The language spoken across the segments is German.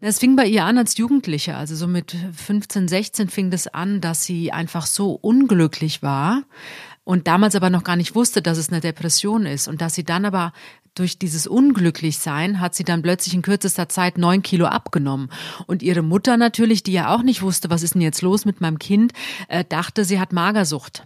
Es fing bei ihr an als Jugendliche, also so mit 15, 16 fing das an, dass sie einfach so unglücklich war und damals aber noch gar nicht wusste, dass es eine Depression ist und dass sie dann aber durch dieses Unglücklichsein hat sie dann plötzlich in kürzester Zeit neun Kilo abgenommen. Und ihre Mutter natürlich, die ja auch nicht wusste, was ist denn jetzt los mit meinem Kind, äh, dachte, sie hat Magersucht.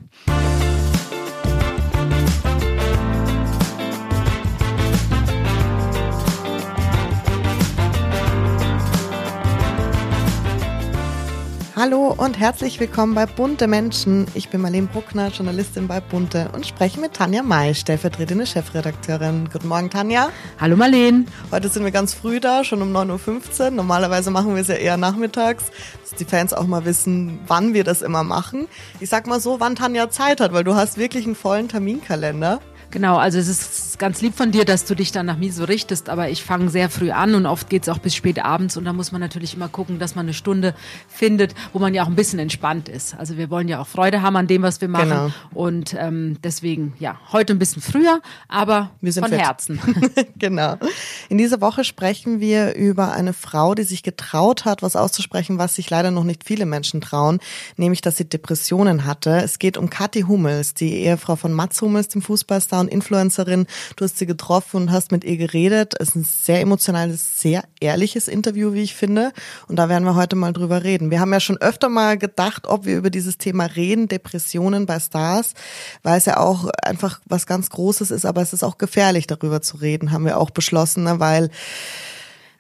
Hallo und herzlich willkommen bei Bunte Menschen. Ich bin Marlene Bruckner, Journalistin bei Bunte und spreche mit Tanja May, stellvertretende Chefredakteurin. Guten Morgen, Tanja. Hallo Marlene. Heute sind wir ganz früh da, schon um 9.15 Uhr. Normalerweise machen wir es ja eher nachmittags, dass die Fans auch mal wissen, wann wir das immer machen. Ich sag mal so, wann Tanja Zeit hat, weil du hast wirklich einen vollen Terminkalender. Genau, also es ist ganz lieb von dir, dass du dich dann nach mir so richtest, aber ich fange sehr früh an und oft geht's auch bis spät abends und da muss man natürlich immer gucken, dass man eine Stunde findet, wo man ja auch ein bisschen entspannt ist. Also wir wollen ja auch Freude haben an dem, was wir machen genau. und ähm, deswegen, ja, heute ein bisschen früher, aber wir sind von fit. Herzen. genau. In dieser Woche sprechen wir über eine Frau, die sich getraut hat, was auszusprechen, was sich leider noch nicht viele Menschen trauen, nämlich, dass sie Depressionen hatte. Es geht um Kathi Hummels, die Ehefrau von Mats Hummels, dem Fußballstar und Influencerin. Du hast sie getroffen und hast mit ihr geredet. Es ist ein sehr emotionales, sehr ehrliches Interview, wie ich finde. Und da werden wir heute mal drüber reden. Wir haben ja schon öfter mal gedacht, ob wir über dieses Thema reden, Depressionen bei Stars, weil es ja auch einfach was ganz Großes ist, aber es ist auch gefährlich, darüber zu reden, haben wir auch beschlossen, ne? weil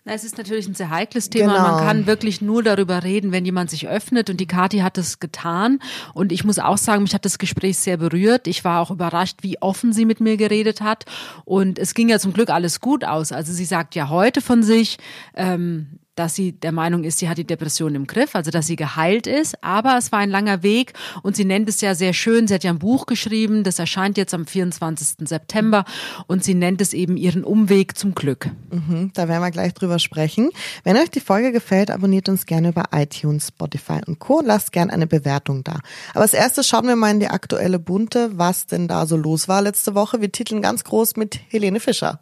na, es ist natürlich ein sehr heikles Thema. Genau. Man kann wirklich nur darüber reden, wenn jemand sich öffnet. Und die Kathi hat es getan. Und ich muss auch sagen, mich hat das Gespräch sehr berührt. Ich war auch überrascht, wie offen sie mit mir geredet hat. Und es ging ja zum Glück alles gut aus. Also sie sagt ja heute von sich, ähm, dass sie der Meinung ist, sie hat die Depression im Griff, also dass sie geheilt ist. Aber es war ein langer Weg und sie nennt es ja sehr schön. Sie hat ja ein Buch geschrieben, das erscheint jetzt am 24. September und sie nennt es eben ihren Umweg zum Glück. Mhm, da werden wir gleich drüber sprechen. Wenn euch die Folge gefällt, abonniert uns gerne über iTunes, Spotify und Co. Lasst gerne eine Bewertung da. Aber als erstes schauen wir mal in die aktuelle Bunte, was denn da so los war letzte Woche. Wir titeln ganz groß mit Helene Fischer.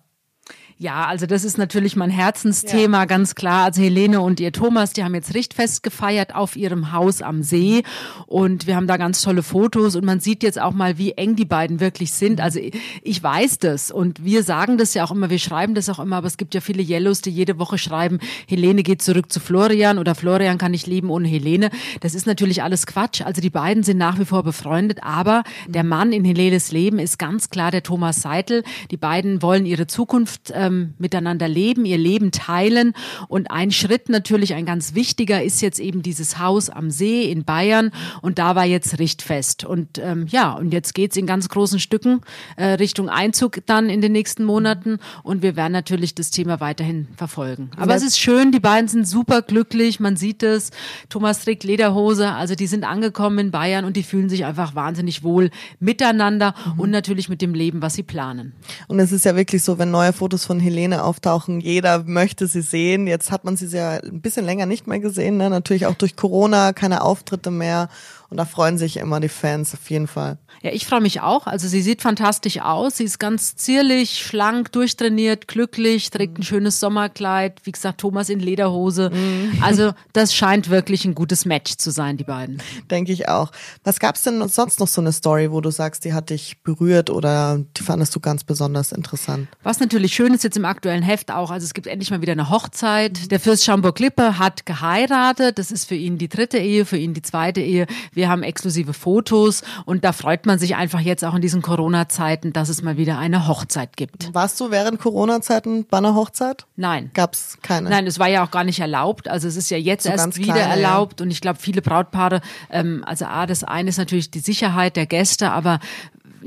Ja, also das ist natürlich mein Herzensthema, ja. ganz klar. Also Helene und ihr Thomas, die haben jetzt Richtfest gefeiert auf ihrem Haus am See und wir haben da ganz tolle Fotos und man sieht jetzt auch mal, wie eng die beiden wirklich sind. Also ich weiß das und wir sagen das ja auch immer, wir schreiben das auch immer, aber es gibt ja viele Yellows, die jede Woche schreiben, Helene geht zurück zu Florian oder Florian kann nicht leben ohne Helene. Das ist natürlich alles Quatsch. Also die beiden sind nach wie vor befreundet, aber der Mann in Helenes Leben ist ganz klar der Thomas Seitel. Die beiden wollen ihre Zukunft äh, ähm, miteinander leben, ihr Leben teilen. Und ein Schritt natürlich, ein ganz wichtiger, ist jetzt eben dieses Haus am See in Bayern. Und da war jetzt Richtfest. Und ähm, ja, und jetzt geht's in ganz großen Stücken äh, Richtung Einzug dann in den nächsten Monaten. Und wir werden natürlich das Thema weiterhin verfolgen. Aber ja. es ist schön, die beiden sind super glücklich, man sieht es. Thomas trägt Lederhose, also die sind angekommen in Bayern und die fühlen sich einfach wahnsinnig wohl miteinander mhm. und natürlich mit dem Leben, was sie planen. Und es ist ja wirklich so, wenn neue Fotos von von Helene auftauchen. Jeder möchte sie sehen. Jetzt hat man sie ja ein bisschen länger nicht mehr gesehen. Ne? Natürlich auch durch Corona keine Auftritte mehr. Und da freuen sich immer die Fans auf jeden Fall. Ja, ich freue mich auch. Also sie sieht fantastisch aus. Sie ist ganz zierlich, schlank, durchtrainiert, glücklich, trägt ein schönes Sommerkleid. Wie gesagt, Thomas in Lederhose. Mhm. Also das scheint wirklich ein gutes Match zu sein, die beiden. Denke ich auch. Was gab's denn sonst noch so eine Story, wo du sagst, die hat dich berührt oder die fandest du ganz besonders interessant? Was natürlich schön ist jetzt im aktuellen Heft auch, also es gibt endlich mal wieder eine Hochzeit. Der Fürst Schaumburg-Lippe hat geheiratet. Das ist für ihn die dritte Ehe, für ihn die zweite Ehe. Wir haben exklusive Fotos und da freut man sich einfach jetzt auch in diesen Corona-Zeiten, dass es mal wieder eine Hochzeit gibt. Warst du während Corona-Zeiten bei einer Hochzeit? Nein. Gab's keine? Nein, es war ja auch gar nicht erlaubt. Also es ist ja jetzt so erst wieder kleine, erlaubt ja. und ich glaube, viele Brautpaare, ähm, also A, das eine ist natürlich die Sicherheit der Gäste, aber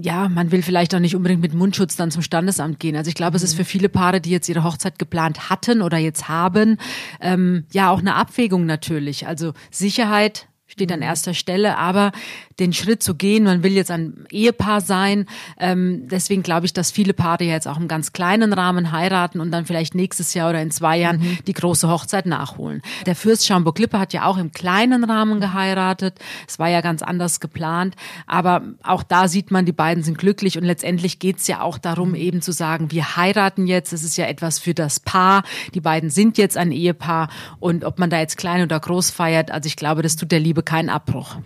ja, man will vielleicht auch nicht unbedingt mit Mundschutz dann zum Standesamt gehen. Also ich glaube, es ist mhm. für viele Paare, die jetzt ihre Hochzeit geplant hatten oder jetzt haben, ähm, ja auch eine Abwägung natürlich. Also Sicherheit steht an erster Stelle, aber den Schritt zu gehen. Man will jetzt ein Ehepaar sein. Ähm, deswegen glaube ich, dass viele Paare jetzt auch im ganz kleinen Rahmen heiraten und dann vielleicht nächstes Jahr oder in zwei Jahren mhm. die große Hochzeit nachholen. Der Fürst Schaumburg-Lippe hat ja auch im kleinen Rahmen geheiratet. Es war ja ganz anders geplant. Aber auch da sieht man, die beiden sind glücklich und letztendlich geht es ja auch darum, eben zu sagen, wir heiraten jetzt. Es ist ja etwas für das Paar. Die beiden sind jetzt ein Ehepaar und ob man da jetzt klein oder groß feiert, also ich glaube, das tut der Liebe keinen Abbruch.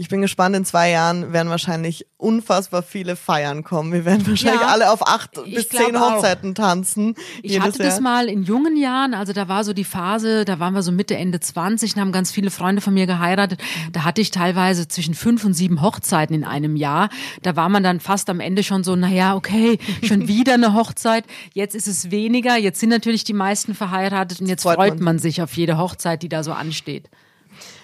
Ich bin gespannt, in zwei Jahren werden wahrscheinlich unfassbar viele Feiern kommen. Wir werden wahrscheinlich ja, alle auf acht bis zehn Hochzeiten auch. tanzen. Ich hatte Jahr. das mal in jungen Jahren, also da war so die Phase, da waren wir so Mitte, Ende 20 und haben ganz viele Freunde von mir geheiratet. Da hatte ich teilweise zwischen fünf und sieben Hochzeiten in einem Jahr. Da war man dann fast am Ende schon so, naja, okay, schon wieder eine Hochzeit. Jetzt ist es weniger. Jetzt sind natürlich die meisten verheiratet und jetzt freut, freut man. man sich auf jede Hochzeit, die da so ansteht.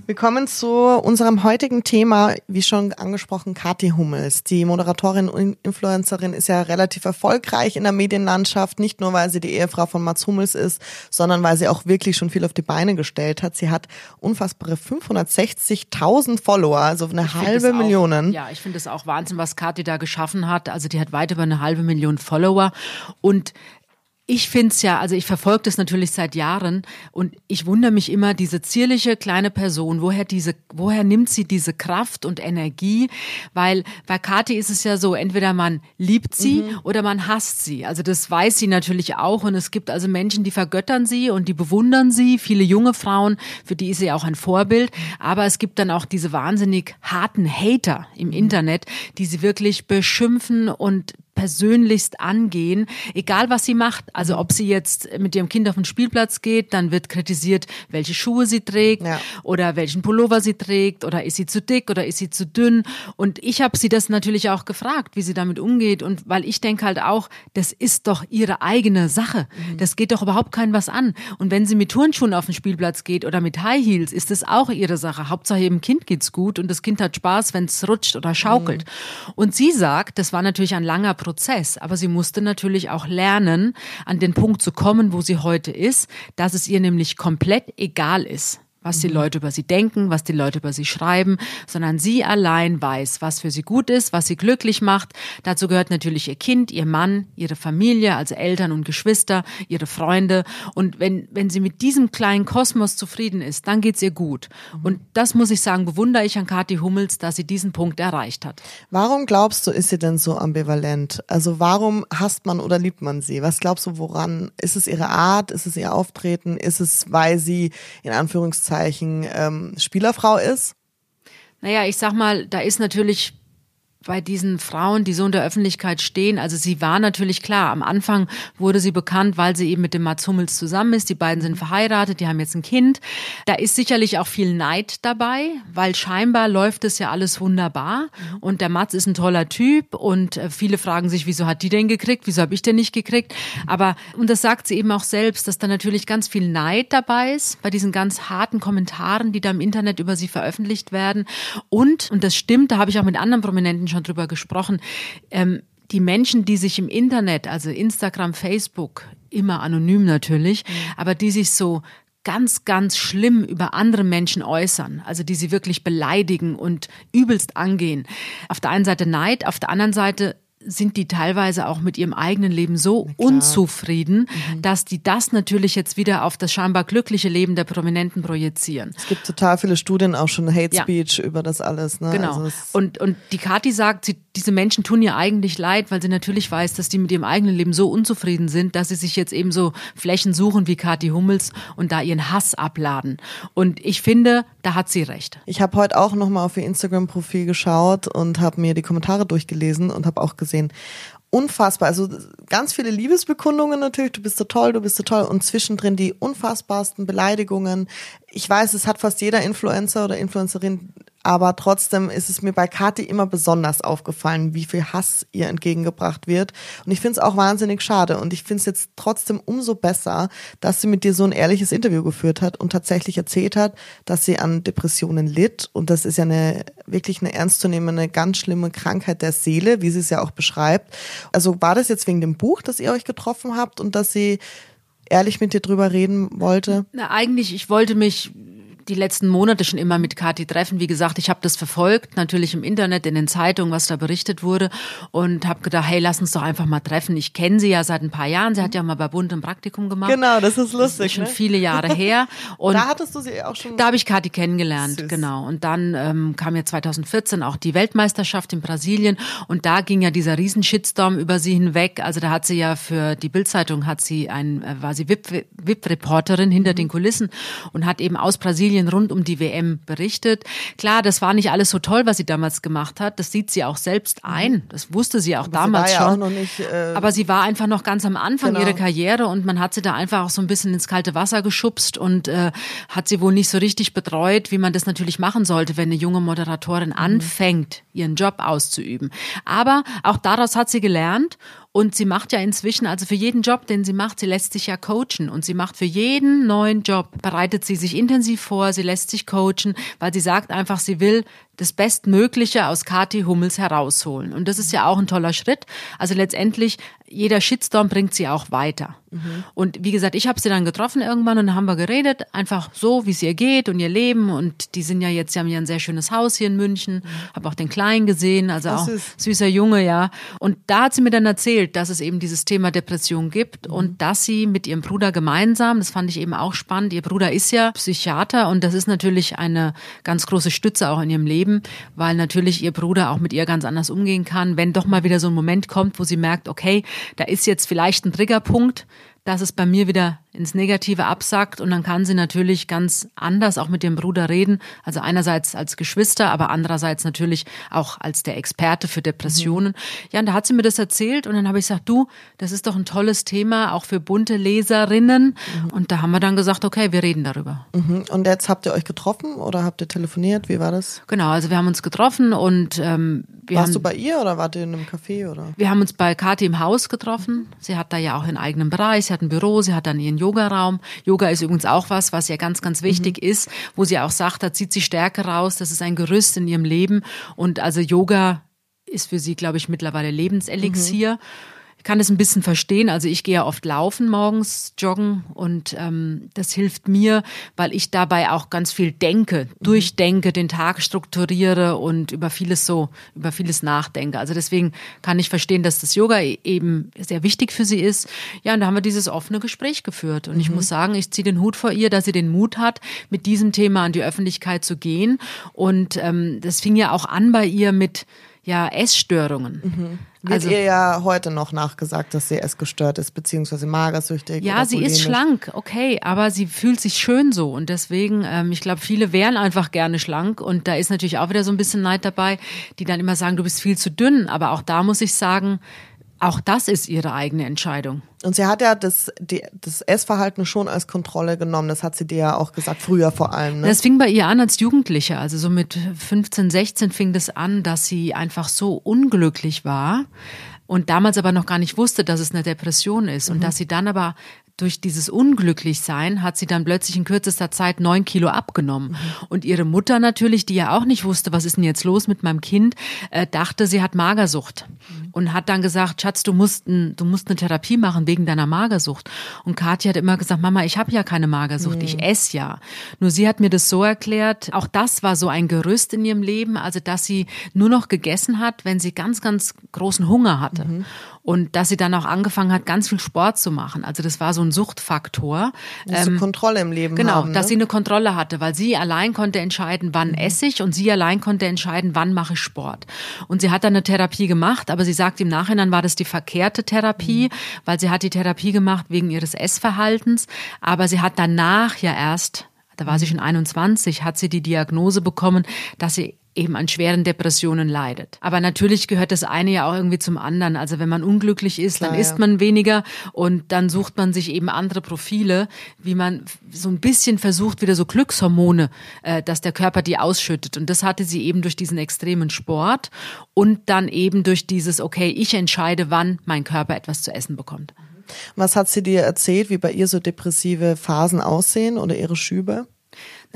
Wir kommen zu unserem heutigen Thema, wie schon angesprochen, Kathi Hummels. Die Moderatorin und Influencerin ist ja relativ erfolgreich in der Medienlandschaft, nicht nur weil sie die Ehefrau von Mats Hummels ist, sondern weil sie auch wirklich schon viel auf die Beine gestellt hat. Sie hat unfassbare 560.000 Follower, also eine ich halbe Million. Ja, ich finde es auch Wahnsinn, was Kathi da geschaffen hat. Also die hat weit über eine halbe Million Follower und ich find's ja, also ich verfolge das natürlich seit Jahren und ich wundere mich immer, diese zierliche kleine Person, woher diese, woher nimmt sie diese Kraft und Energie? Weil bei Kathi ist es ja so, entweder man liebt sie mhm. oder man hasst sie. Also das weiß sie natürlich auch und es gibt also Menschen, die vergöttern sie und die bewundern sie. Viele junge Frauen, für die ist sie auch ein Vorbild. Aber es gibt dann auch diese wahnsinnig harten Hater im mhm. Internet, die sie wirklich beschimpfen und persönlichst angehen, egal was sie macht. Also ob sie jetzt mit ihrem Kind auf den Spielplatz geht, dann wird kritisiert, welche Schuhe sie trägt ja. oder welchen Pullover sie trägt oder ist sie zu dick oder ist sie zu dünn. Und ich habe sie das natürlich auch gefragt, wie sie damit umgeht. Und weil ich denke halt auch, das ist doch ihre eigene Sache. Mhm. Das geht doch überhaupt kein was an. Und wenn sie mit Turnschuhen auf den Spielplatz geht oder mit High Heels, ist das auch ihre Sache. Hauptsache ihrem Kind geht's gut und das Kind hat Spaß, wenn es rutscht oder schaukelt. Mhm. Und sie sagt, das war natürlich ein langer Prozess, aber sie musste natürlich auch lernen, an den Punkt zu kommen, wo sie heute ist, dass es ihr nämlich komplett egal ist, was die mhm. Leute über sie denken, was die Leute über sie schreiben, sondern sie allein weiß, was für sie gut ist, was sie glücklich macht. Dazu gehört natürlich ihr Kind, ihr Mann, ihre Familie, also Eltern und Geschwister, ihre Freunde. Und wenn, wenn sie mit diesem kleinen Kosmos zufrieden ist, dann geht's ihr gut. Mhm. Und das muss ich sagen, bewundere ich an Kathi Hummels, dass sie diesen Punkt erreicht hat. Warum glaubst du, ist sie denn so ambivalent? Also warum hasst man oder liebt man sie? Was glaubst du, woran? Ist es ihre Art? Ist es ihr Auftreten? Ist es, weil sie in Anführungszeichen Anführungszeichen ähm, Spielerfrau ist? Naja, ich sag mal, da ist natürlich bei diesen Frauen, die so in der Öffentlichkeit stehen, also sie war natürlich klar, am Anfang wurde sie bekannt, weil sie eben mit dem Mats Hummels zusammen ist. Die beiden sind verheiratet, die haben jetzt ein Kind. Da ist sicherlich auch viel Neid dabei, weil scheinbar läuft es ja alles wunderbar und der Mats ist ein toller Typ und äh, viele fragen sich, wieso hat die denn gekriegt, wieso habe ich denn nicht gekriegt? Aber, und das sagt sie eben auch selbst, dass da natürlich ganz viel Neid dabei ist, bei diesen ganz harten Kommentaren, die da im Internet über sie veröffentlicht werden. Und, und das stimmt, da habe ich auch mit anderen Prominenten schon drüber gesprochen. Ähm, die Menschen, die sich im Internet, also Instagram, Facebook, immer anonym natürlich, mhm. aber die sich so ganz, ganz schlimm über andere Menschen äußern, also die sie wirklich beleidigen und übelst angehen. Auf der einen Seite Neid, auf der anderen Seite sind die teilweise auch mit ihrem eigenen Leben so unzufrieden, mhm. dass die das natürlich jetzt wieder auf das scheinbar glückliche Leben der Prominenten projizieren. Es gibt total viele Studien auch schon Hate Speech ja. über das alles. Ne? Genau. Also und, und die Kathi sagt, sie, diese Menschen tun ihr eigentlich leid, weil sie natürlich weiß, dass die mit ihrem eigenen Leben so unzufrieden sind, dass sie sich jetzt eben so Flächen suchen wie Kathi Hummels und da ihren Hass abladen. Und ich finde, da hat sie recht. Ich habe heute auch nochmal auf ihr Instagram-Profil geschaut und habe mir die Kommentare durchgelesen und habe auch gesehen, gesehen. Unfassbar. Also ganz viele Liebesbekundungen natürlich. Du bist so toll, du bist so toll. Und zwischendrin die unfassbarsten Beleidigungen. Ich weiß, es hat fast jeder Influencer oder Influencerin aber trotzdem ist es mir bei Kathi immer besonders aufgefallen, wie viel Hass ihr entgegengebracht wird. Und ich finde es auch wahnsinnig schade. Und ich finde es jetzt trotzdem umso besser, dass sie mit dir so ein ehrliches Interview geführt hat und tatsächlich erzählt hat, dass sie an Depressionen litt. Und das ist ja eine wirklich eine ernstzunehmende, ganz schlimme Krankheit der Seele, wie sie es ja auch beschreibt. Also war das jetzt wegen dem Buch, dass ihr euch getroffen habt und dass sie ehrlich mit dir drüber reden wollte? Na, eigentlich, ich wollte mich die letzten Monate schon immer mit Kathi treffen. Wie gesagt, ich habe das verfolgt, natürlich im Internet, in den Zeitungen, was da berichtet wurde und habe gedacht, hey, lass uns doch einfach mal treffen. Ich kenne sie ja seit ein paar Jahren. Sie hat ja mal bei Bund ein Praktikum gemacht. Genau, das ist lustig. Das ist schon ne? viele Jahre her. Und da hattest du sie auch schon. Da habe ich Kathi kennengelernt, Süß. genau. Und dann ähm, kam ja 2014 auch die Weltmeisterschaft in Brasilien und da ging ja dieser Riesenshitstorm über sie hinweg. Also da hat sie ja für die Bildzeitung hat sie ein, äh, war sie VIP-Reporterin hinter mhm. den Kulissen und hat eben aus Brasilien rund um die WM berichtet. Klar, das war nicht alles so toll, was sie damals gemacht hat. Das sieht sie auch selbst mhm. ein. Das wusste sie auch Aber damals sie ja schon. Auch noch nicht, äh, Aber sie war einfach noch ganz am Anfang Genau. ihrer Karriere und man hat sie da einfach auch so ein bisschen ins kalte Wasser geschubst und äh, hat sie wohl nicht so richtig betreut, wie man das natürlich machen sollte, wenn eine junge Moderatorin Mhm. anfängt, ihren Job auszuüben. Aber auch daraus hat sie gelernt und sie macht ja inzwischen, also für jeden Job, den sie macht, sie lässt sich ja coachen und sie macht für jeden neuen Job, bereitet sie sich intensiv vor, sie lässt sich coachen, weil sie sagt einfach, sie will das Bestmögliche aus Kathi Hummels herausholen. Und das ist ja auch ein toller Schritt. Also letztendlich, jeder Shitstorm bringt sie auch weiter. Und wie gesagt, ich habe sie dann getroffen irgendwann und dann haben wir geredet, einfach so, wie es ihr geht und ihr Leben. Und die sind ja jetzt, sie haben ja ein sehr schönes Haus hier in München, habe auch den Kleinen gesehen, also Ach, auch süß. süßer Junge, ja. Und da hat sie mir dann erzählt, dass es eben dieses Thema Depression gibt und dass sie mit ihrem Bruder gemeinsam, das fand ich eben auch spannend, ihr Bruder ist ja Psychiater und das ist natürlich eine ganz große Stütze auch in ihrem Leben, weil natürlich ihr Bruder auch mit ihr ganz anders umgehen kann, wenn doch mal wieder so ein Moment kommt, wo sie merkt, okay, da ist jetzt vielleicht ein Triggerpunkt, dass es bei mir wieder ins Negative absackt und dann kann sie natürlich ganz anders auch mit dem Bruder reden. Also einerseits als Geschwister, aber andererseits natürlich auch als der Experte für Depressionen. Ja, und da hat sie mir das erzählt und dann habe ich gesagt, du, das ist doch ein tolles Thema, auch für bunte Leserinnen. Und da haben wir dann gesagt, okay, wir reden darüber. Mhm. Und jetzt habt ihr euch getroffen oder habt ihr telefoniert? Wie war das? Genau, also wir haben uns getroffen und ähm, wir Warst haben du bei ihr oder wart ihr in einem Café oder? Wir haben uns bei Kathi im Haus getroffen. Sie hat da ja auch ihren eigenen Bereich, hat ein Büro, sie hat dann ihren Yogaraum. Yoga ist übrigens auch was, was ja ganz, ganz wichtig ist, wo sie auch sagt, da zieht sie Stärke raus, das ist ein Gerüst in ihrem Leben. Und also Yoga ist für sie, glaube ich, mittlerweile Lebenselixier. Ich kann das ein bisschen verstehen. Also ich gehe ja oft laufen morgens, joggen und ähm, das hilft mir, weil ich dabei auch ganz viel denke, durchdenke, den Tag strukturiere und über vieles so, über vieles nachdenke. Also deswegen kann ich verstehen, dass das Yoga e- eben sehr wichtig für sie ist. Ja, und da haben wir dieses offene Gespräch geführt. Und ich muss sagen, ich ziehe den Hut vor ihr, dass sie den Mut hat, mit diesem Thema an die Öffentlichkeit zu gehen. Und ähm, das fing ja auch an bei ihr mit ja, Essstörungen. Wird ihr ja heute noch nachgesagt, dass sie essgestört ist, beziehungsweise magersüchtig. Ja, sie ist schlank, okay, aber sie fühlt sich schön so und deswegen, ähm, ich glaube, viele wären einfach gerne schlank und da ist natürlich auch wieder so ein bisschen Neid dabei, die dann immer sagen, du bist viel zu dünn, aber auch da muss ich sagen, auch das ist ihre eigene Entscheidung. Und sie hat ja das, die, das Essverhalten schon als Kontrolle genommen. Das hat sie dir ja auch gesagt, früher vor allem. Ne? Das fing bei ihr an als Jugendliche, also so mit 15, 16 fing das an, dass sie einfach so unglücklich war und damals aber noch gar nicht wusste, dass es eine Depression ist und dass sie dann aber durch dieses Unglücklichsein hat sie dann plötzlich in kürzester Zeit neun Kilo abgenommen. Und ihre Mutter natürlich, die ja auch nicht wusste, was ist denn jetzt los mit meinem Kind, äh, dachte, sie hat Magersucht. Und hat dann gesagt, Schatz, du musst, ein, du musst eine Therapie machen wegen deiner Magersucht. Und Kathi hat immer gesagt, Mama, ich habe ja keine Magersucht, ich esse ja. Nur sie hat mir das so erklärt, auch das war so ein Gerüst in ihrem Leben, also dass sie nur noch gegessen hat, wenn sie ganz, ganz großen Hunger hatte. Und dass sie dann auch angefangen hat, ganz viel Sport zu machen. Also das war so ein Suchtfaktor. Musst du Kontrolle im Leben Genau, haben. dass ne? sie eine Kontrolle hatte, weil sie allein konnte entscheiden, wann esse ich und sie allein konnte entscheiden, wann mache ich Sport. Und sie hat dann eine Therapie gemacht, aber sie sagt im Nachhinein war das die verkehrte Therapie, weil sie hat die Therapie gemacht wegen ihres Essverhaltens, aber sie hat danach ja erst, da war sie schon 21, hat sie die Diagnose bekommen, dass sie eben an schweren Depressionen leidet. Aber natürlich gehört das eine ja auch irgendwie zum anderen. Also wenn man unglücklich ist, dann Klar, isst ja. man weniger und dann sucht man sich eben andere Profile, wie man so ein bisschen versucht, wieder so Glückshormone, äh, dass der Körper die ausschüttet. Und das hatte sie eben durch diesen extremen Sport und dann eben durch dieses, okay, ich entscheide, wann mein Körper etwas zu essen bekommt. Was hat sie dir erzählt, wie bei ihr so depressive Phasen aussehen oder ihre Schübe?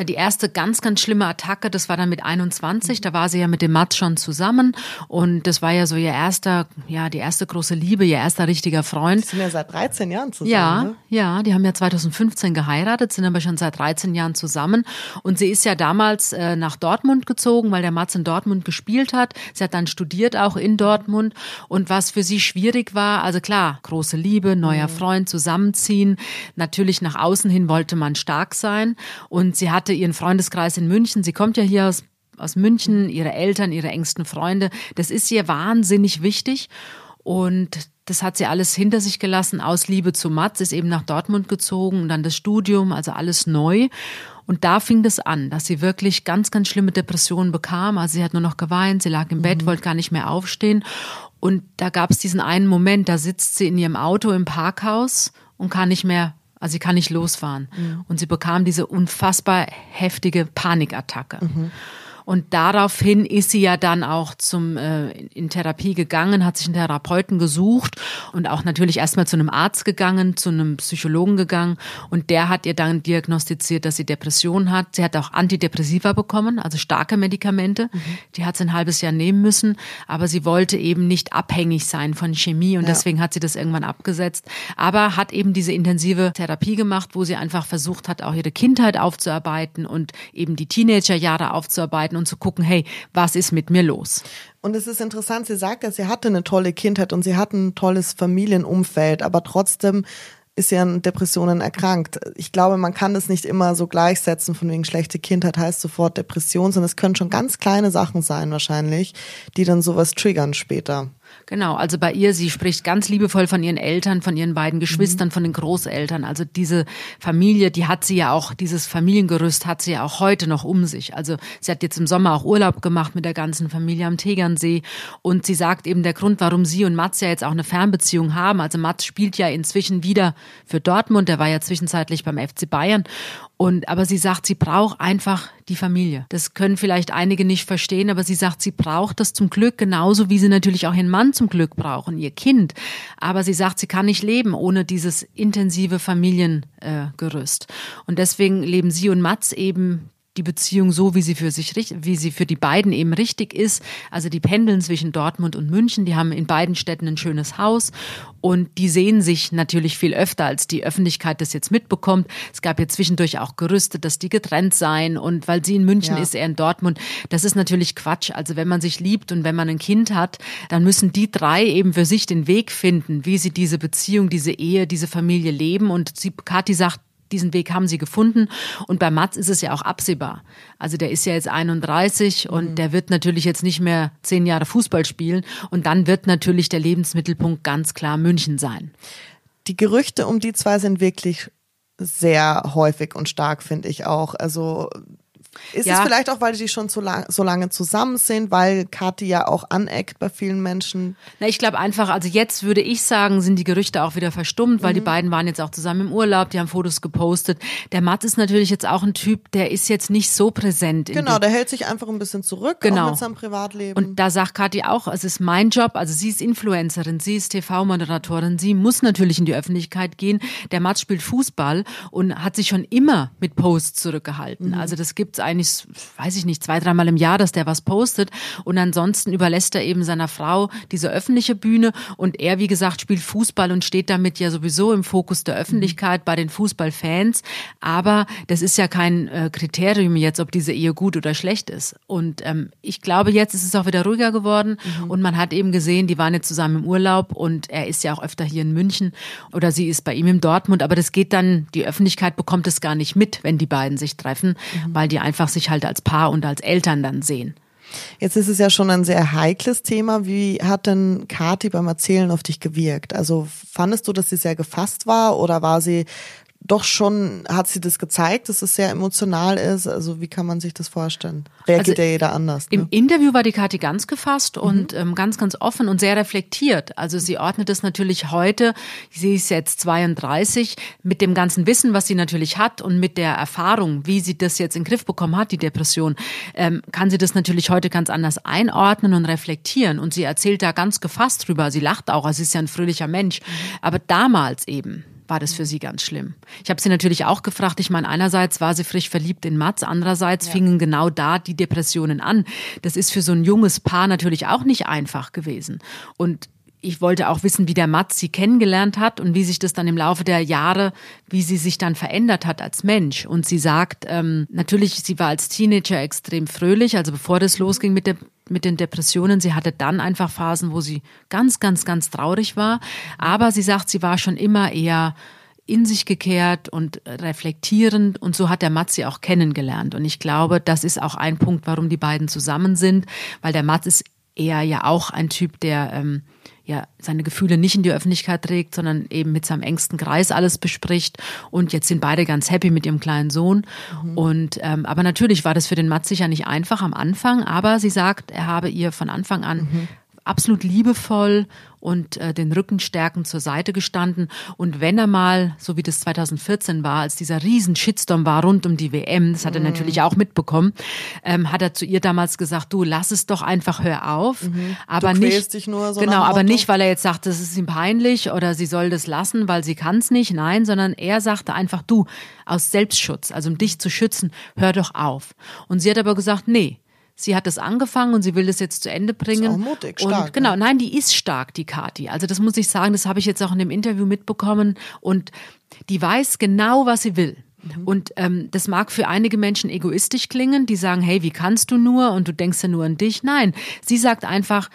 Die erste ganz, ganz schlimme Attacke, das war dann mit 21. Da war sie ja mit dem Mats schon zusammen. Und das war ja so ihr erster, ja, die erste große Liebe, ihr erster richtiger Freund. Die sind ja seit 13 Jahren zusammen. Ja, ne? ja, die haben ja 2015 geheiratet, sind aber schon seit 13 Jahren zusammen. Und sie ist ja damals äh, nach Dortmund gezogen, weil der Mats in Dortmund gespielt hat. Sie hat dann studiert auch in Dortmund. Und was für sie schwierig war, also klar, große Liebe, neuer mhm. Freund, zusammenziehen. Natürlich nach außen hin wollte man stark sein. Und sie hat hatte ihren Freundeskreis in München. Sie kommt ja hier aus, aus München, ihre Eltern, ihre engsten Freunde. Das ist ihr wahnsinnig wichtig. Und das hat sie alles hinter sich gelassen aus Liebe zu Mats, ist eben nach Dortmund gezogen und dann das Studium, also alles neu. Und da fing das an, dass sie wirklich ganz, ganz schlimme Depressionen bekam. Also sie hat nur noch geweint, sie lag im Bett, mhm. wollte gar nicht mehr aufstehen. Und da gab es diesen einen Moment, da sitzt sie in ihrem Auto im Parkhaus und kann nicht mehr also sie kann nicht losfahren. Mhm. Und sie bekam diese unfassbar heftige Panikattacke. Mhm. Und daraufhin ist sie ja dann auch zum äh, in Therapie gegangen, hat sich einen Therapeuten gesucht und auch natürlich erstmal zu einem Arzt gegangen, zu einem Psychologen gegangen und der hat ihr dann diagnostiziert, dass sie Depressionen hat. Sie hat auch Antidepressiva bekommen, also starke Medikamente. Mhm. Die hat sie ein halbes Jahr nehmen müssen, aber sie wollte eben nicht abhängig sein von Chemie und ja. deswegen hat sie das irgendwann abgesetzt. Aber hat eben diese intensive Therapie gemacht, wo sie einfach versucht hat, auch ihre Kindheit aufzuarbeiten und eben die Teenagerjahre aufzuarbeiten und zu gucken, hey, was ist mit mir los? Und es ist interessant, sie sagt ja, sie hatte eine tolle Kindheit und sie hat ein tolles Familienumfeld, aber trotzdem ist ja an Depressionen erkrankt. Ich glaube, man kann das nicht immer so gleichsetzen, von wegen schlechte Kindheit heißt sofort Depression, sondern es können schon ganz kleine Sachen sein wahrscheinlich, die dann sowas triggern später. Genau, also bei ihr, sie spricht ganz liebevoll von ihren Eltern, von ihren beiden Geschwistern, mhm. von den Großeltern. Also diese Familie, die hat sie ja auch, dieses Familiengerüst hat sie ja auch heute noch um sich. Also sie hat jetzt im Sommer auch Urlaub gemacht mit der ganzen Familie am Tegernsee. Und sie sagt eben, der Grund, warum sie und Mats ja jetzt auch eine Fernbeziehung haben. Also Mats spielt ja inzwischen wieder für Dortmund, der war ja zwischenzeitlich beim FC Bayern. Und, aber sie sagt, sie braucht einfach die Familie. Das können vielleicht einige nicht verstehen, aber sie sagt, sie braucht das zum Glück genauso, wie sie natürlich auch ihren Mann zum Glück brauchen, ihr Kind. Aber sie sagt, sie kann nicht leben ohne dieses intensive Familiengerüst. Äh, und deswegen leben sie und Mats eben die Beziehung so, wie sie für sich, wie sie für die beiden eben richtig ist. Also die pendeln zwischen Dortmund und München. Die haben in beiden Städten ein schönes Haus und die sehen sich natürlich viel öfter, als die Öffentlichkeit das jetzt mitbekommt. Es gab jetzt zwischendurch auch Gerüste, dass die getrennt seien und weil sie in München ja. ist, er in Dortmund. Das ist natürlich Quatsch. Also wenn man sich liebt und wenn man ein Kind hat, dann müssen die drei eben für sich den Weg finden, wie sie diese Beziehung, diese Ehe, diese Familie leben. Und sie, Kathi sagt, diesen Weg haben sie gefunden. Und bei Mats ist es ja auch absehbar. Also der ist ja jetzt 31 und mhm. der wird natürlich jetzt nicht mehr zehn Jahre Fußball spielen. Und dann wird natürlich der Lebensmittelpunkt ganz klar München sein. Die Gerüchte um die zwei sind wirklich sehr häufig und stark, finde ich auch. Also ist ja. es vielleicht auch, weil die schon so, lang, so lange zusammen sind, weil Kathi ja auch aneckt bei vielen Menschen? Na, ich glaube einfach, also jetzt würde ich sagen, sind die Gerüchte auch wieder verstummt, weil mhm. die beiden waren jetzt auch zusammen im Urlaub, die haben Fotos gepostet. Der Matt ist natürlich jetzt auch ein Typ, der ist jetzt nicht so präsent. Genau, der hält sich einfach ein bisschen zurück genau. mit seinem Privatleben. Und da sagt Kathi auch, es ist mein Job, also sie ist Influencerin, sie ist TV-Moderatorin, sie muss natürlich in die Öffentlichkeit gehen. Der Matt spielt Fußball und hat sich schon immer mit Posts zurückgehalten. Mhm. Also das gibt's eigentlich, weiß ich nicht, zwei, dreimal im Jahr, dass der was postet. Und ansonsten überlässt er eben seiner Frau diese öffentliche Bühne. Und er, wie gesagt, spielt Fußball und steht damit ja sowieso im Fokus der Öffentlichkeit bei den Fußballfans. Aber das ist ja kein äh, Kriterium jetzt, ob diese Ehe gut oder schlecht ist. Und ähm, ich glaube, jetzt ist es auch wieder ruhiger geworden. Mhm. Und man hat eben gesehen, die waren jetzt zusammen im Urlaub und er ist ja auch öfter hier in München oder sie ist bei ihm in Dortmund. Aber das geht dann, die Öffentlichkeit bekommt es gar nicht mit, wenn die beiden sich treffen, mhm. weil die einfach sich halt als Paar und als Eltern dann sehen. Jetzt ist es ja schon ein sehr heikles Thema. Wie hat denn Kathi beim Erzählen auf dich gewirkt? Also fandest du, dass sie sehr gefasst war oder war sie doch schon hat sie das gezeigt, dass es sehr emotional ist. Also wie kann man sich das vorstellen? Reagiert also, ja jeder anders. Ne? Im Interview war die Kathi ganz gefasst mhm. und ähm, ganz, ganz offen und sehr reflektiert. Also sie ordnet es natürlich heute, sie ist jetzt 32, mit dem ganzen Wissen, was sie natürlich hat und mit der Erfahrung, wie sie das jetzt in den Griff bekommen hat, die Depression, ähm, kann sie das natürlich heute ganz anders einordnen und reflektieren. Und sie erzählt da ganz gefasst drüber. Sie lacht auch, also sie ist ja ein fröhlicher Mensch. Mhm. Aber damals eben, war das für sie ganz schlimm. Ich habe sie natürlich auch gefragt. Ich meine, einerseits war sie frisch verliebt in Mats, andererseits ja. fingen genau da die Depressionen an. Das ist für so ein junges Paar natürlich auch nicht einfach gewesen. Und ich wollte auch wissen, wie der Mats sie kennengelernt hat und wie sich das dann im Laufe der Jahre, wie sie sich dann verändert hat als Mensch. Und sie sagt, ähm, natürlich, sie war als Teenager extrem fröhlich, also bevor das losging mit der mit den Depressionen. Sie hatte dann einfach Phasen, wo sie ganz, ganz, ganz traurig war. Aber sie sagt, sie war schon immer eher in sich gekehrt und reflektierend und so hat der Mats sie auch kennengelernt. Und ich glaube, das ist auch ein Punkt, warum die beiden zusammen sind, weil der Mats ist eher ja auch ein Typ, der ähm, ja seine Gefühle nicht in die Öffentlichkeit trägt, sondern eben mit seinem engsten Kreis alles bespricht. Und jetzt sind beide ganz happy mit ihrem kleinen Sohn. Mhm. Und ähm, aber natürlich war das für den Mats sicher nicht einfach am Anfang, aber sie sagt, er habe ihr von Anfang an mhm absolut liebevoll und äh, den Rücken stärkend zur Seite gestanden. Und wenn er mal, so wie das 2014 war, als dieser riesen Shitstorm war rund um die WM, das hat er mhm. natürlich auch mitbekommen, ähm, hat er zu ihr damals gesagt, du lass es doch einfach, hör auf. Mhm. Aber nicht, dich nur so genau, aber nicht, weil er jetzt sagt, das ist ihm peinlich oder sie soll das lassen, weil sie kann es nicht. Nein, sondern er sagte einfach, du, aus Selbstschutz, also um dich zu schützen, hör doch auf. Und sie hat aber gesagt, nee, sie hat es angefangen und sie will das jetzt zu Ende bringen. Ist auch mutig, stark. Und genau, ne? nein, die ist stark, die Kati. Also das muss ich sagen, das habe ich jetzt auch in dem Interview mitbekommen und die weiß genau, was sie will. Mhm. Und ähm, das mag für einige Menschen egoistisch klingen, die sagen, hey, wie kannst du nur und du denkst ja nur an dich. Nein, sie sagt einfach,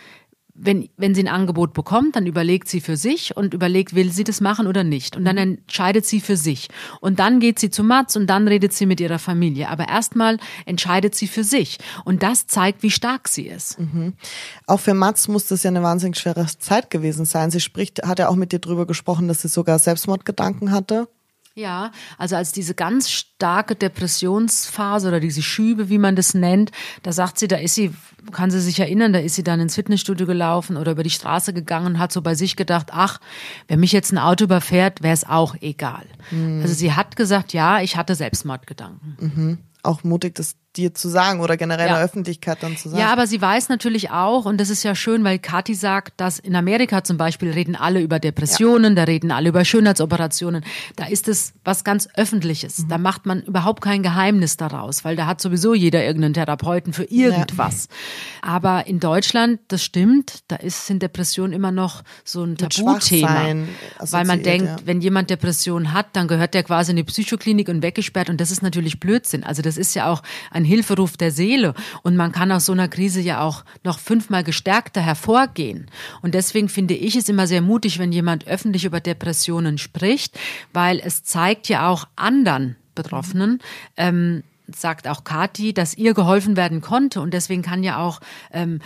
wenn, wenn sie ein Angebot bekommt, dann überlegt sie für sich und überlegt, will sie das machen oder nicht. Und dann mhm. entscheidet sie für sich. Und dann geht sie zu Mats und dann redet sie mit ihrer Familie. Aber erstmal entscheidet sie für sich. Und das zeigt, wie stark sie ist. Mhm. Auch für Mats muss das ja eine wahnsinnig schwere Zeit gewesen sein. Sie spricht, hat ja auch mit dir drüber gesprochen, dass sie sogar Selbstmordgedanken hatte. Ja, also als diese ganz starke Depressionsphase oder diese Schübe, wie man das nennt, da sagt sie, da ist sie, kann sie sich erinnern, da ist sie dann ins Fitnessstudio gelaufen oder über die Straße gegangen und hat so bei sich gedacht, ach, wenn mich jetzt ein Auto überfährt, wäre es auch egal. Mhm. Also sie hat gesagt, ja, ich hatte Selbstmordgedanken. Mhm. Auch mutig, das dir zu sagen oder generell ja. der Öffentlichkeit dann zu sagen. Ja, aber sie weiß natürlich auch, und das ist ja schön, weil Kathi sagt, dass in Amerika zum Beispiel reden alle über Depressionen, ja. da reden alle über Schönheitsoperationen. Da ist es was ganz Öffentliches. Mhm. Da macht man überhaupt kein Geheimnis daraus, weil da hat sowieso jeder irgendeinen Therapeuten für irgendwas. Ja. Aber in Deutschland, das stimmt, da ist, sind Depressionen immer noch so ein Tabuthema. Weil man denkt, wenn jemand Depression hat, dann gehört der quasi in die Psychoklinik und weggesperrt und das ist natürlich Blödsinn. Also das ist ja auch ein ein Hilferuf der Seele und man kann aus so einer Krise ja auch noch fünfmal gestärkter hervorgehen. Und deswegen finde ich es immer sehr mutig, wenn jemand öffentlich über Depressionen spricht, weil es zeigt ja auch anderen Betroffenen, ähm, sagt auch Kati, dass ihr geholfen werden konnte und deswegen kann ja auch ähm,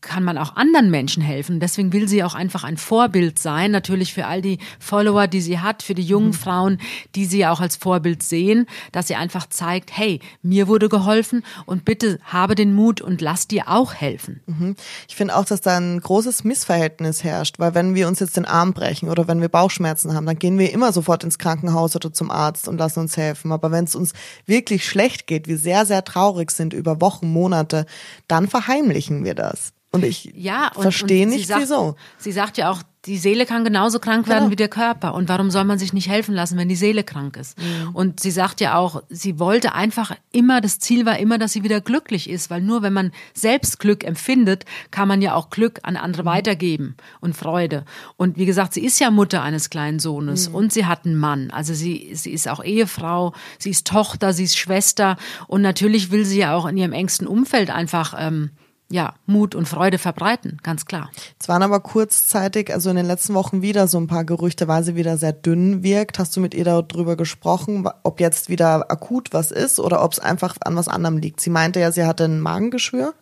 kann man auch anderen Menschen helfen. Deswegen will sie auch einfach ein Vorbild sein, natürlich für all die Follower, die sie hat, für die jungen mhm. Frauen, die sie auch als Vorbild sehen, dass sie einfach zeigt, hey, mir wurde geholfen und bitte habe den Mut und lass dir auch helfen. Mhm. Ich finde auch, dass da ein großes Missverhältnis herrscht, weil wenn wir uns jetzt den Arm brechen oder wenn wir Bauchschmerzen haben, dann gehen wir immer sofort ins Krankenhaus oder zum Arzt und lassen uns helfen. Aber wenn es uns wirklich schlecht geht, wir sehr, sehr traurig sind über Wochen, Monate, dann verheimlichen wir das. Und ich ja, verstehe nicht, sagt, wieso. Sie sagt ja auch, die Seele kann genauso krank werden genau. wie der Körper. Und warum soll man sich nicht helfen lassen, wenn die Seele krank ist? Mhm. Und sie sagt ja auch, sie wollte einfach immer, das Ziel war immer, dass sie wieder glücklich ist, weil nur wenn man selbst Glück empfindet, kann man ja auch Glück an andere mhm. weitergeben und Freude. Und wie gesagt, sie ist ja Mutter eines kleinen Sohnes mhm. und sie hat einen Mann. Also sie, sie ist auch Ehefrau, sie ist Tochter, sie ist Schwester und natürlich will sie ja auch in ihrem engsten Umfeld einfach ähm, ja, Mut und Freude verbreiten, ganz klar. Es waren aber kurzzeitig, also in den letzten Wochen wieder so ein paar Gerüchte, weil sie wieder sehr dünn wirkt. Hast du mit ihr darüber gesprochen, ob jetzt wieder akut was ist oder ob es einfach an was anderem liegt? Sie meinte ja, sie hatte ein Magengeschwür.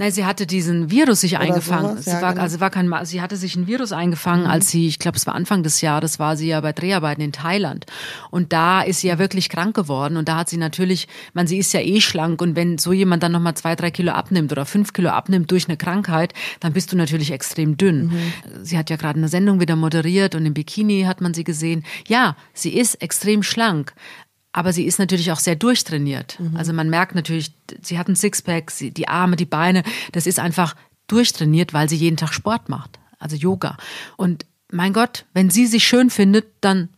Nein, sie hatte diesen Virus sich Oder eingefangen. Sowas, sie ja, war, genau. also war kein, sie hatte sich ein Virus eingefangen, mhm. als sie, ich glaube, es war Anfang des Jahres, war sie ja bei Dreharbeiten in Thailand. Und da ist sie ja wirklich krank geworden. Und da hat sie natürlich, man, sie ist ja eh schlank. Und wenn so jemand dann nochmal zwei, drei Kilo abnimmt oder fünf Kilo abnimmt durch eine Krankheit, dann bist du natürlich extrem dünn. Mhm. Sie hat ja gerade eine Sendung wieder moderiert und im Bikini hat man sie gesehen. Ja, sie ist extrem schlank. Aber sie ist natürlich auch sehr durchtrainiert. Mhm. Also man merkt natürlich, sie hat ein Sixpack, sie, die Arme, die Beine, das ist einfach durchtrainiert, weil sie jeden Tag Sport macht, also Yoga. Und mein Gott, wenn sie sich schön findet, dann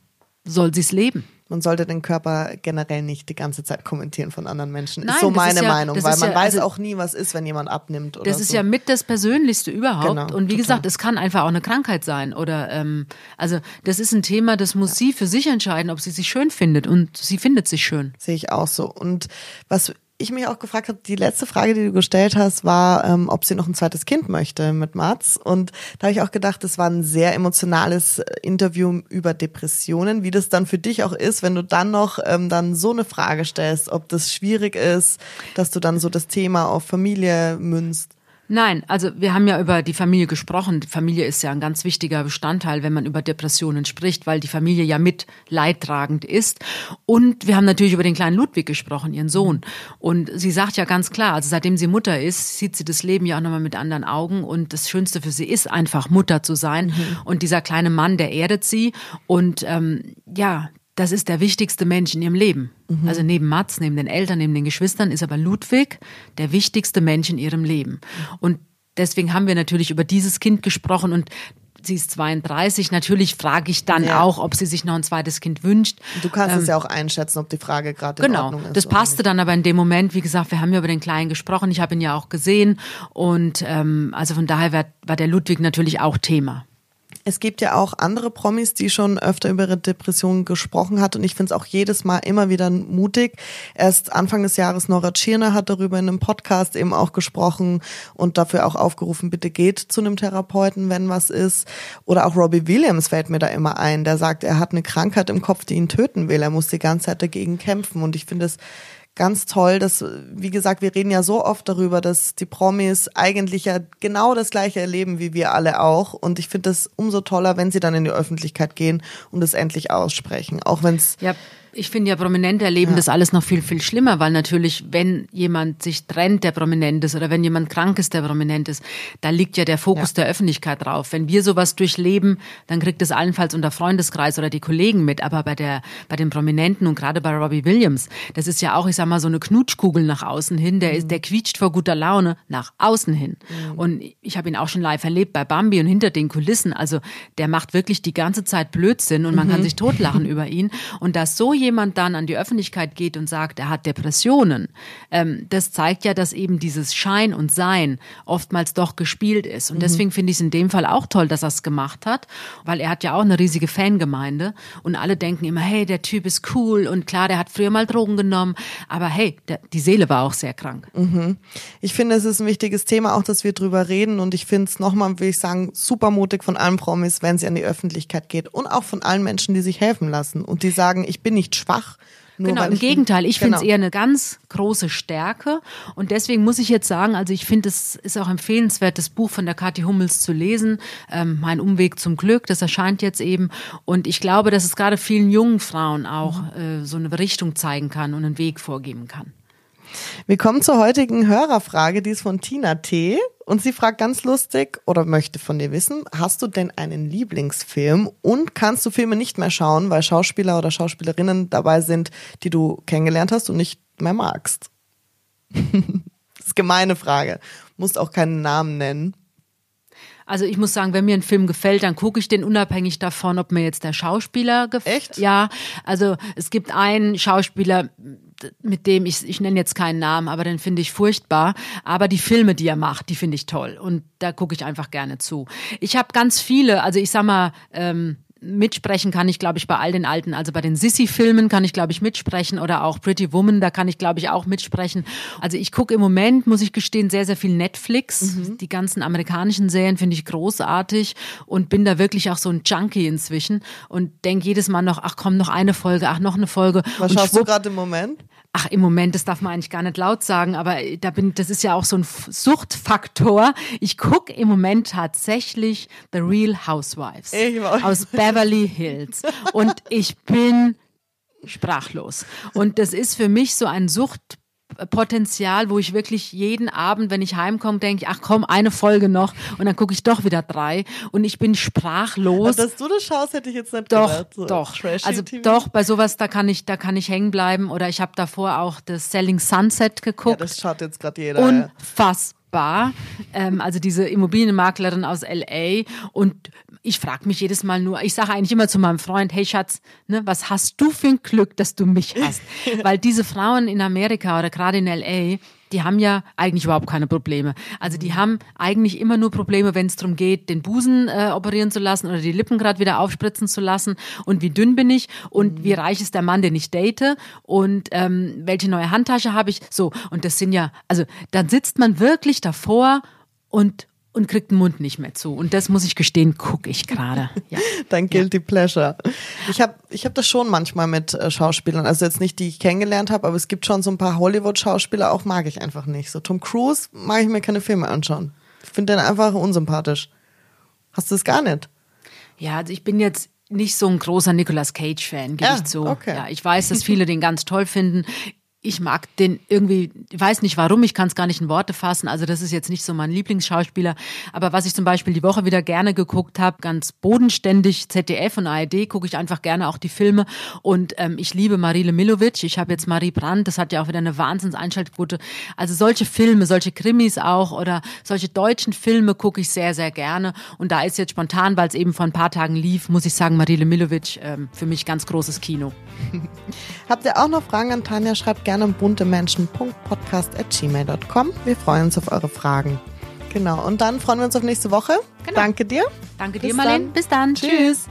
soll sie es leben man sollte den Körper generell nicht die ganze Zeit kommentieren von anderen Menschen. Nein, ist so meine ist ja- Meinung, weil man ja- weiß also- auch nie, was ist, wenn jemand abnimmt oder Das ist so. ja mit das Persönlichste überhaupt. Genau, und wie total. gesagt, es kann einfach auch eine Krankheit sein. Oder ähm, also das ist ein Thema, das muss sie für sich entscheiden, ob sie sich schön findet. Und sie findet sich schön. Sehe ich auch so. Und was ich mich auch gefragt habe, die letzte Frage, die du gestellt hast, war, ähm, ob sie noch ein zweites Kind möchte mit Mats. Und da habe ich auch gedacht, das war ein sehr emotionales äh, Interview über Depressionen, wie das dann für dich auch ist, wenn du dann noch ähm, dann so eine Frage stellst, ob das schwierig ist, dass du dann so das Thema auf Familie münzt. Nein, also wir haben ja über die Familie gesprochen. Die Familie ist ja ein ganz wichtiger Bestandteil, wenn man über Depressionen spricht, weil die Familie ja mit leidtragend ist. Und wir haben natürlich über den kleinen Ludwig gesprochen, ihren Sohn. Und sie sagt ja ganz klar, also seitdem sie Mutter ist, sieht sie das Leben ja auch nochmal mit anderen Augen. Und das Schönste für sie ist einfach Mutter zu sein. Und dieser kleine Mann, der erdet sie. Und ähm, ja, das ist der wichtigste Mensch in ihrem Leben. Also neben Mats, neben den Eltern, neben den Geschwistern ist aber Ludwig der wichtigste Mensch in ihrem Leben. Und deswegen haben wir natürlich über dieses Kind gesprochen und sie ist 32. Natürlich frage ich dann Ja. auch, ob sie sich noch ein zweites Kind wünscht. Du kannst es ja auch einschätzen, ob die Frage gerade in Ähm, Genau, Ordnung ist. das passte dann aber in dem Moment, wie gesagt, wir haben ja über den Kleinen gesprochen, ich habe ihn ja auch gesehen und ähm, also von daher war, war der Ludwig natürlich auch Thema. Es gibt ja auch andere Promis, die schon öfter über ihre Depressionen gesprochen hat und ich finde es auch jedes Mal immer wieder mutig. Erst Anfang des Jahres Nora Tschirner hat darüber in einem Podcast eben auch gesprochen und dafür auch aufgerufen, bitte geht zu einem Therapeuten, wenn was ist. Oder auch Robbie Williams fällt mir da immer ein, der sagt, er hat eine Krankheit im Kopf, die ihn töten will. Er muss die ganze Zeit dagegen kämpfen und ich finde es ganz toll, dass, wie gesagt, wir reden ja so oft darüber, dass die Promis eigentlich ja genau das gleiche erleben wie wir alle auch. Und ich finde es umso toller, wenn sie dann in die Öffentlichkeit gehen und es endlich aussprechen. Auch wenn es Ja, ich finde ja, Prominente erleben das alles noch viel, viel schlimmer, weil natürlich, wenn jemand sich trennt, der prominent ist, oder wenn jemand krank ist, der prominent ist, da liegt ja der Fokus der Öffentlichkeit drauf. Wenn wir sowas durchleben, dann kriegt es allenfalls unser Freundeskreis oder die Kollegen mit. Aber bei der, bei den Prominenten und gerade bei Robbie Williams, das ist ja auch, ich sag mal, so eine Knutschkugel nach außen hin, der ist, der quietscht vor guter Laune nach außen hin. Und ich habe ihn auch schon live erlebt bei Bambi und hinter den Kulissen. Also der macht wirklich die ganze Zeit Blödsinn und man kann sich totlachen über ihn. Und dass so jemand dann an die Öffentlichkeit geht und sagt, er hat Depressionen, ähm, das zeigt ja, dass eben dieses Schein und Sein oftmals doch gespielt ist. Und deswegen finde ich es in dem Fall auch toll, dass er es gemacht hat, weil er hat ja auch eine riesige Fangemeinde und alle denken immer, hey, der Typ ist cool und klar, der hat früher mal Drogen genommen, aber hey, der, die Seele war auch sehr krank. Ich finde, es ist ein wichtiges Thema, auch dass wir drüber reden. Und ich finde es nochmal, will ich sagen, super mutig von allen Promis, wenn sie an die Öffentlichkeit geht. Und auch von allen Menschen, die sich helfen lassen und die sagen, ich bin nicht schwach. Nur genau, im Gegenteil. Ich finde es Genau. eher eine ganz große Stärke. Und deswegen muss ich jetzt sagen, also ich finde, es ist auch empfehlenswert, das Buch von der Kathi Hummels zu lesen. Ähm, mein Umweg zum Glück, das erscheint jetzt eben. Und ich glaube, dass es gerade vielen jungen Frauen auch Mhm. äh, so eine Richtung zeigen kann und einen Weg vorgeben kann. Wir kommen zur heutigen Hörerfrage, die ist von Tina T. Und sie fragt ganz lustig oder möchte von dir wissen, hast du denn einen Lieblingsfilm und kannst du Filme nicht mehr schauen, weil Schauspieler oder Schauspielerinnen dabei sind, die du kennengelernt hast und nicht mehr magst? das ist gemeine Frage. Musst auch keinen Namen nennen. Also ich muss sagen, wenn mir ein Film gefällt, dann gucke ich den unabhängig davon, ob mir jetzt der Schauspieler gefällt. Echt? Ja, also es gibt einen Schauspieler, mit dem ich, ich nenne jetzt keinen Namen, aber den finde ich furchtbar. Aber die Filme, die er macht, die finde ich toll. Und da gucke ich einfach gerne zu. Ich habe ganz viele, also ich sag mal, ähm, mitsprechen kann ich, glaube ich, bei all den alten, also bei den Sissy-Filmen kann ich, glaube ich, mitsprechen oder auch Pretty Woman, da kann ich, glaube ich, auch mitsprechen. Also ich gucke im Moment, muss ich gestehen, sehr, sehr viel Netflix. Die ganzen amerikanischen Serien finde ich großartig und bin da wirklich auch so ein Junkie inzwischen und denke jedes Mal noch, ach komm, noch eine Folge, ach noch eine Folge. Was und schaust du gerade im Moment? Ach, im Moment, das darf man eigentlich gar nicht laut sagen, aber da bin, das ist ja auch so ein Suchtfaktor. Ich gucke im Moment tatsächlich The Real Housewives aus Beverly Hills und ich bin sprachlos. Und das ist für mich so ein Suchtpotenzial, wo ich wirklich jeden Abend, wenn ich heimkomme, denke, ach komm, eine Folge noch und dann gucke ich doch wieder drei und ich bin sprachlos. Dass du das schaust, hätte ich jetzt nicht Doch, gedacht. So doch. trashy Also TV. doch, bei sowas, da kann ich, da kann ich hängen bleiben. Oder ich habe davor auch das Selling Sunset Ja, geguckt. das schaut jetzt gerade jeder. ja. Unfassbar. Ähm, also diese Immobilienmaklerin aus LA und ich frage mich jedes Mal nur, ich sage eigentlich immer zu meinem Freund, hey Schatz, ne, was hast du für ein Glück, dass du mich hast? Weil diese Frauen in Amerika oder gerade in LA, die haben ja eigentlich überhaupt keine Probleme. Also die haben eigentlich immer nur Probleme, wenn es darum geht, den Busen äh, operieren zu lassen oder die Lippen gerade wieder aufspritzen zu lassen und wie dünn bin ich und mhm. wie reich ist der Mann, den ich date und ähm, welche neue Handtasche habe ich. So, und das sind ja, also dann sitzt man wirklich davor und und kriegt den Mund nicht mehr zu. Und das muss ich gestehen, gucke ich gerade. Ja. Dein Guilty ja. Pleasure. Ich habe ich hab das schon manchmal mit äh, Schauspielern, also jetzt nicht, die ich kennengelernt habe, aber es gibt schon so ein paar Hollywood-Schauspieler, auch mag ich einfach nicht. So Tom Cruise mag ich mir keine Filme anschauen. Ich finde den einfach unsympathisch. Hast du es gar nicht? Ja, also ich bin jetzt nicht so ein großer Nicolas Cage-Fan, gebe ja, ich zu. Okay. Ja, ich weiß, dass viele den ganz toll finden ich mag den irgendwie, weiß nicht warum, ich kann es gar nicht in Worte fassen. Also das ist jetzt nicht so mein Lieblingsschauspieler. Aber was ich zum Beispiel die Woche wieder gerne geguckt habe, ganz bodenständig, ZDF und ARD, gucke ich einfach gerne auch die Filme. Und ähm, ich liebe Marile Milovic. Ich habe jetzt Marie Brandt, das hat ja auch wieder eine Wahnsinns-Einschaltquote. Also solche Filme, solche Krimis auch oder solche deutschen Filme gucke ich sehr, sehr gerne. Und da ist jetzt spontan, weil es eben vor ein paar Tagen lief, muss ich sagen, Marile Milovic ähm, für mich ganz großes Kino. Habt ihr auch noch Fragen an Tanja? Schreibt gerne buntemenschen.podcast.gmail.com. Wir freuen uns auf eure Fragen. Genau. Und dann freuen wir uns auf nächste Woche. Genau. Danke dir. Danke Bis dir, Marlene. Bis dann. Tschüss.